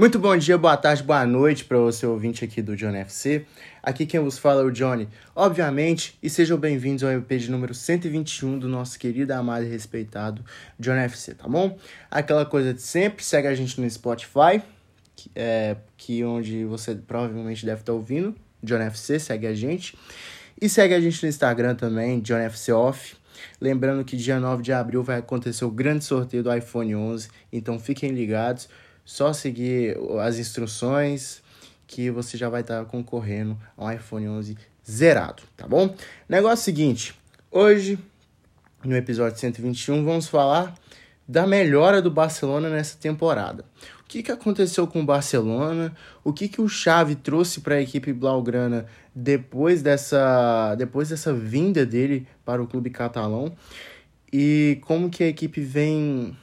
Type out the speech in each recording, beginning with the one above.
Muito bom dia, boa tarde, boa noite para você ouvinte aqui do John FC. Aqui quem vos fala é o Johnny, obviamente, e sejam bem-vindos ao EP de número 121 do nosso querido, amado e respeitado John FC, tá bom? Aquela coisa de sempre, segue a gente no Spotify, que é que onde você provavelmente deve estar ouvindo, John FC, segue a gente. E segue a gente no Instagram também, John FC Off. Lembrando que dia 9 de abril vai acontecer o grande sorteio do iPhone 11, então fiquem ligados. Só seguir as instruções que você já vai estar concorrendo ao iPhone 11 zerado, tá bom? Negócio seguinte, hoje no episódio 121 vamos falar da melhora do Barcelona nessa temporada. O que, que aconteceu com o Barcelona? O que, que o Xavi trouxe para a equipe blaugrana depois dessa, depois dessa vinda dele para o clube catalão? E como que a equipe vem,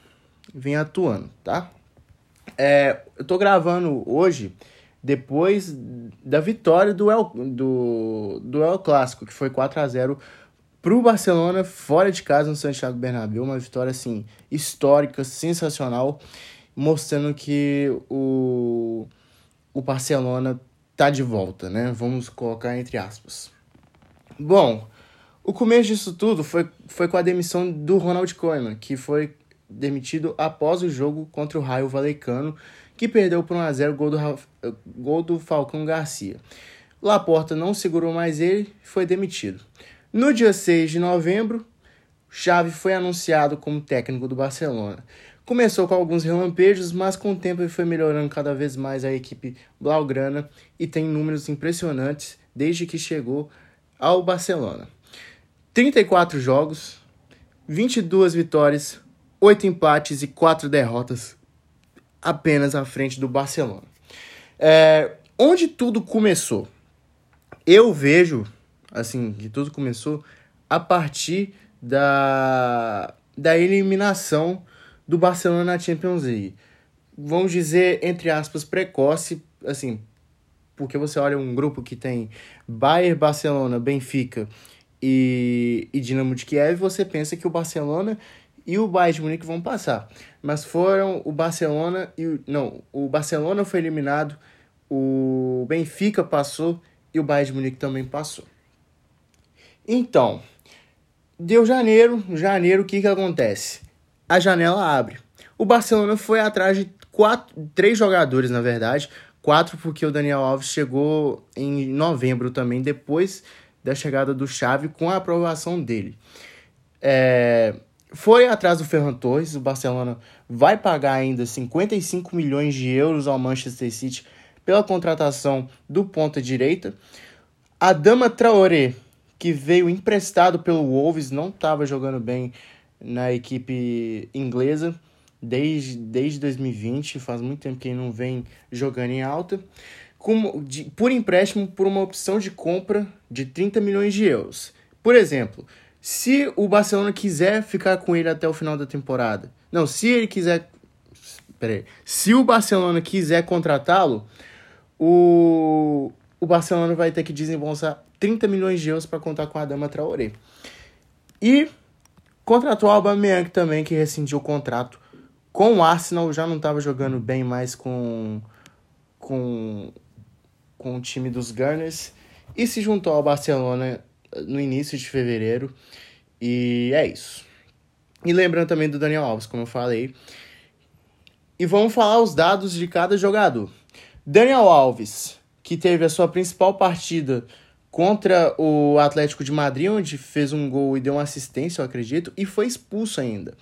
vem atuando, tá? É, eu tô gravando hoje depois da vitória do El, do, do El Clássico, que foi 4 a 0 pro Barcelona fora de casa no Santiago Bernabéu, uma vitória assim histórica, sensacional, mostrando que o o Barcelona tá de volta, né? Vamos colocar entre aspas. Bom, o começo disso tudo foi, foi com a demissão do Ronald Koeman, que foi demitido após o jogo contra o Raio Valecano, que perdeu por 1x0 gol do, gol do Falcão Garcia. Laporta não segurou mais ele e foi demitido. No dia 6 de novembro, Xavi foi anunciado como técnico do Barcelona. Começou com alguns relampejos, mas com o tempo ele foi melhorando cada vez mais a equipe blaugrana e tem números impressionantes desde que chegou ao Barcelona. 34 jogos, 22 vitórias, oito empates e quatro derrotas apenas à frente do Barcelona. É, onde tudo começou? Eu vejo, assim, que tudo começou a partir da, da eliminação do Barcelona na Champions League. Vamos dizer, entre aspas, precoce, assim, porque você olha um grupo que tem Bayern, Barcelona, Benfica e, e Dinamo de Kiev, você pensa que o Barcelona e o Bayern de Munique vão passar. Mas foram o Barcelona e o, não, o Barcelona foi eliminado, o Benfica passou e o Bayern de Munique também passou. Então, deu janeiro, janeiro o que que acontece? A janela abre. O Barcelona foi atrás de quatro, três jogadores, na verdade, quatro porque o Daniel Alves chegou em novembro também, depois da chegada do Xavi, com a aprovação dele. É, foi atrás do Ferran Torres, o Barcelona vai pagar ainda 55 milhões de euros ao Manchester City pela contratação do ponta direita. A Dama Traoré, que veio emprestado pelo Wolves, não estava jogando bem na equipe inglesa desde, desde 2020, faz muito tempo que ele não vem jogando em alta, com, de, por empréstimo por uma opção de compra de 30 milhões de euros. Por exemplo, se o Barcelona quiser ficar com ele até o final da temporada. Não, se ele quiser. Peraí. Se o Barcelona quiser contratá-lo, o, o Barcelona vai ter que desembolsar 30 milhões de euros para contar com a Dama Traoré. E contratou o Aubameyang também, que rescindiu o contrato com o Arsenal. Já não estava jogando bem mais com, com, com o time dos Gunners. E se juntou ao Barcelona no início de fevereiro. E é isso. E lembrando também do Daniel Alves, como eu falei. E vamos falar os dados de cada jogador. Daniel Alves, que teve a sua principal partida contra o Atlético de Madrid, onde fez um gol e deu uma assistência, eu acredito, e foi expulso ainda.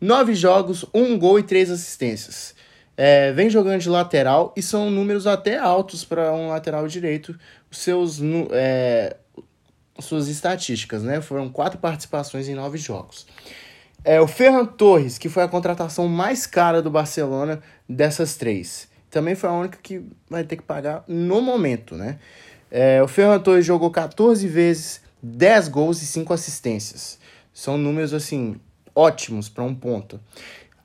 Nove jogos, um gol e três assistências. É, vem jogando de lateral e são números até altos para um lateral direito. Os seus é, suas estatísticas, né? Foram quatro participações em nove jogos. É, o Ferran Torres, que foi a contratação mais cara do Barcelona dessas três. Também foi a única que vai ter que pagar no momento, né? É, o Ferran Torres jogou 14 vezes, 10 gols e 5 assistências. São números, assim, ótimos para um ponto.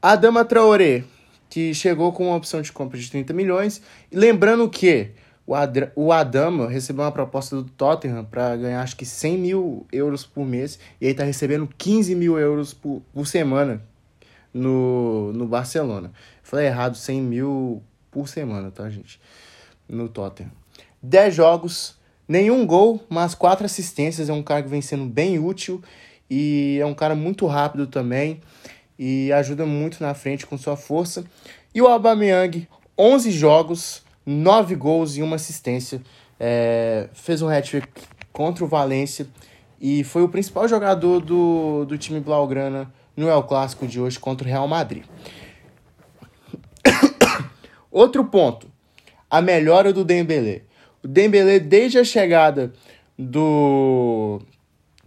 A Dama Traoré, que chegou com uma opção de compra de 30 milhões. Lembrando que o, o Adama recebeu uma proposta do Tottenham para ganhar acho que 100 mil euros por mês e aí tá recebendo 15 mil euros por, por semana no, no Barcelona. Falei errado, 100 mil por semana, tá, gente? No Tottenham. 10 jogos, nenhum gol, mas quatro assistências. É um cara que vem sendo bem útil e é um cara muito rápido também e ajuda muito na frente com sua força. E o Aubameyang, 11 jogos, 9 gols e uma assistência. É, fez um hat-trick contra o Valência e foi o principal jogador do, do time Blaugrana no El Clássico de hoje contra o Real Madrid. Outro ponto, a melhora do Dembélé. O Dembélé, desde a chegada do,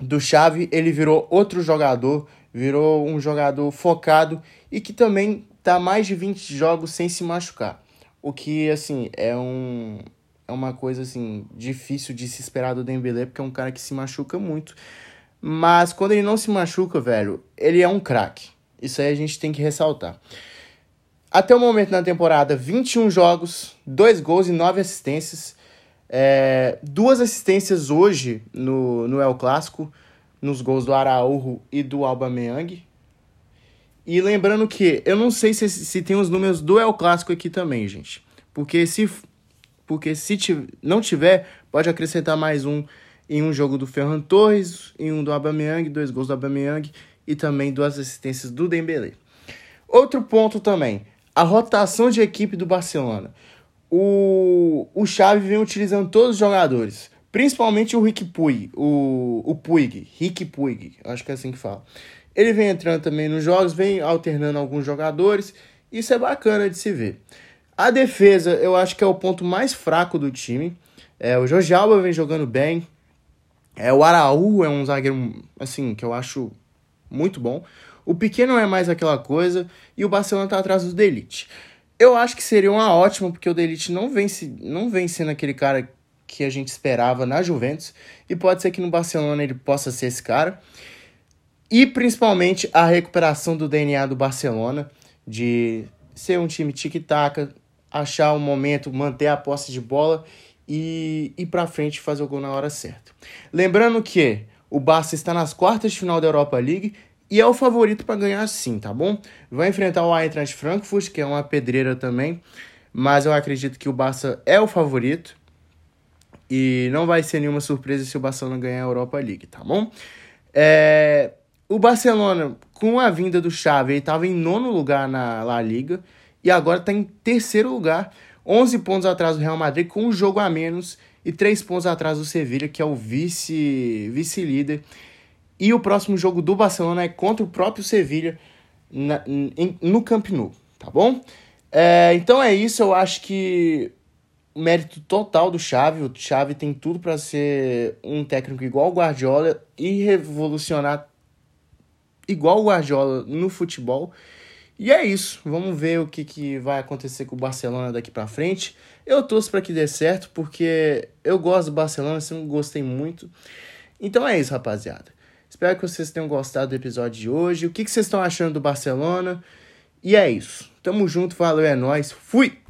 do Xavi, ele virou outro jogador, virou um jogador focado e que também tá mais de 20 jogos sem se machucar. O que, assim, é um, é uma coisa assim difícil de se esperar do Dembélé, porque é um cara que se machuca muito. Mas quando ele não se machuca, velho, ele é um craque. Isso aí a gente tem que ressaltar. Até o momento na temporada, 21 jogos, 2 gols e 9 assistências. É, duas assistências hoje no, no El Clássico, nos gols do Araújo e do Aubameyang. E lembrando que eu não sei se, se tem os números do El Clássico aqui também, gente. Porque se porque se não tiver, pode acrescentar mais um em um jogo do Ferran Torres, em um do Aubameyang, dois gols do Aubameyang e também duas assistências do Dembélé. Outro ponto também, a rotação de equipe do Barcelona. O, o Xavi vem utilizando todos os jogadores, principalmente o Rick Puig, o, o Puig, Rick Puig, acho que é assim que fala. Ele vem entrando também nos jogos, vem alternando alguns jogadores, isso é bacana de se ver. A defesa, eu acho que é o ponto mais fraco do time. É, o Jorge Alba vem jogando bem. É, o Araú é um zagueiro, assim, que eu acho muito bom. O Pequeno é mais aquela coisa. E o Barcelona tá atrás do Delite. Eu acho que seria uma ótima, porque o Delite não vem, se, não vem sendo aquele cara que a gente esperava na Juventus. E pode ser que no Barcelona ele possa ser esse cara. E principalmente a recuperação do DNA do Barcelona, de ser um time tic-tac, achar um momento, manter a posse de bola e ir para frente fazer o gol na hora certa. Lembrando que o Barça está nas quartas de final da Europa League e é o favorito para ganhar sim, tá bom? Vai enfrentar o Eintracht Frankfurt, que é uma pedreira também, mas eu acredito que o Barça é o favorito e não vai ser nenhuma surpresa se o Barcelona ganhar a Europa League, tá bom? É... O Barcelona, com a vinda do Xavi, ele estava em nono lugar na La Liga, e agora está em terceiro lugar, 11 pontos atrás do Real Madrid, com um jogo a menos e 3 pontos atrás do Sevilha, que é o vice, vice-líder. E o próximo jogo do Barcelona é contra o próprio Sevilha no Camp Nou, tá bom? É, então é isso, eu acho que o mérito total do Xavi, o Xavi tem tudo para ser um técnico igual o Guardiola e revolucionar igual o Guardiola no futebol. E é isso. Vamos ver o que, que vai acontecer com o Barcelona daqui para frente. Eu torço para que dê certo, porque eu gosto do Barcelona, sempre gostei muito. Então é isso, rapaziada. Espero que vocês tenham gostado do episódio de hoje. O que, que vocês estão achando do Barcelona? E é isso. Tamo junto, valeu, é nóis. Fui!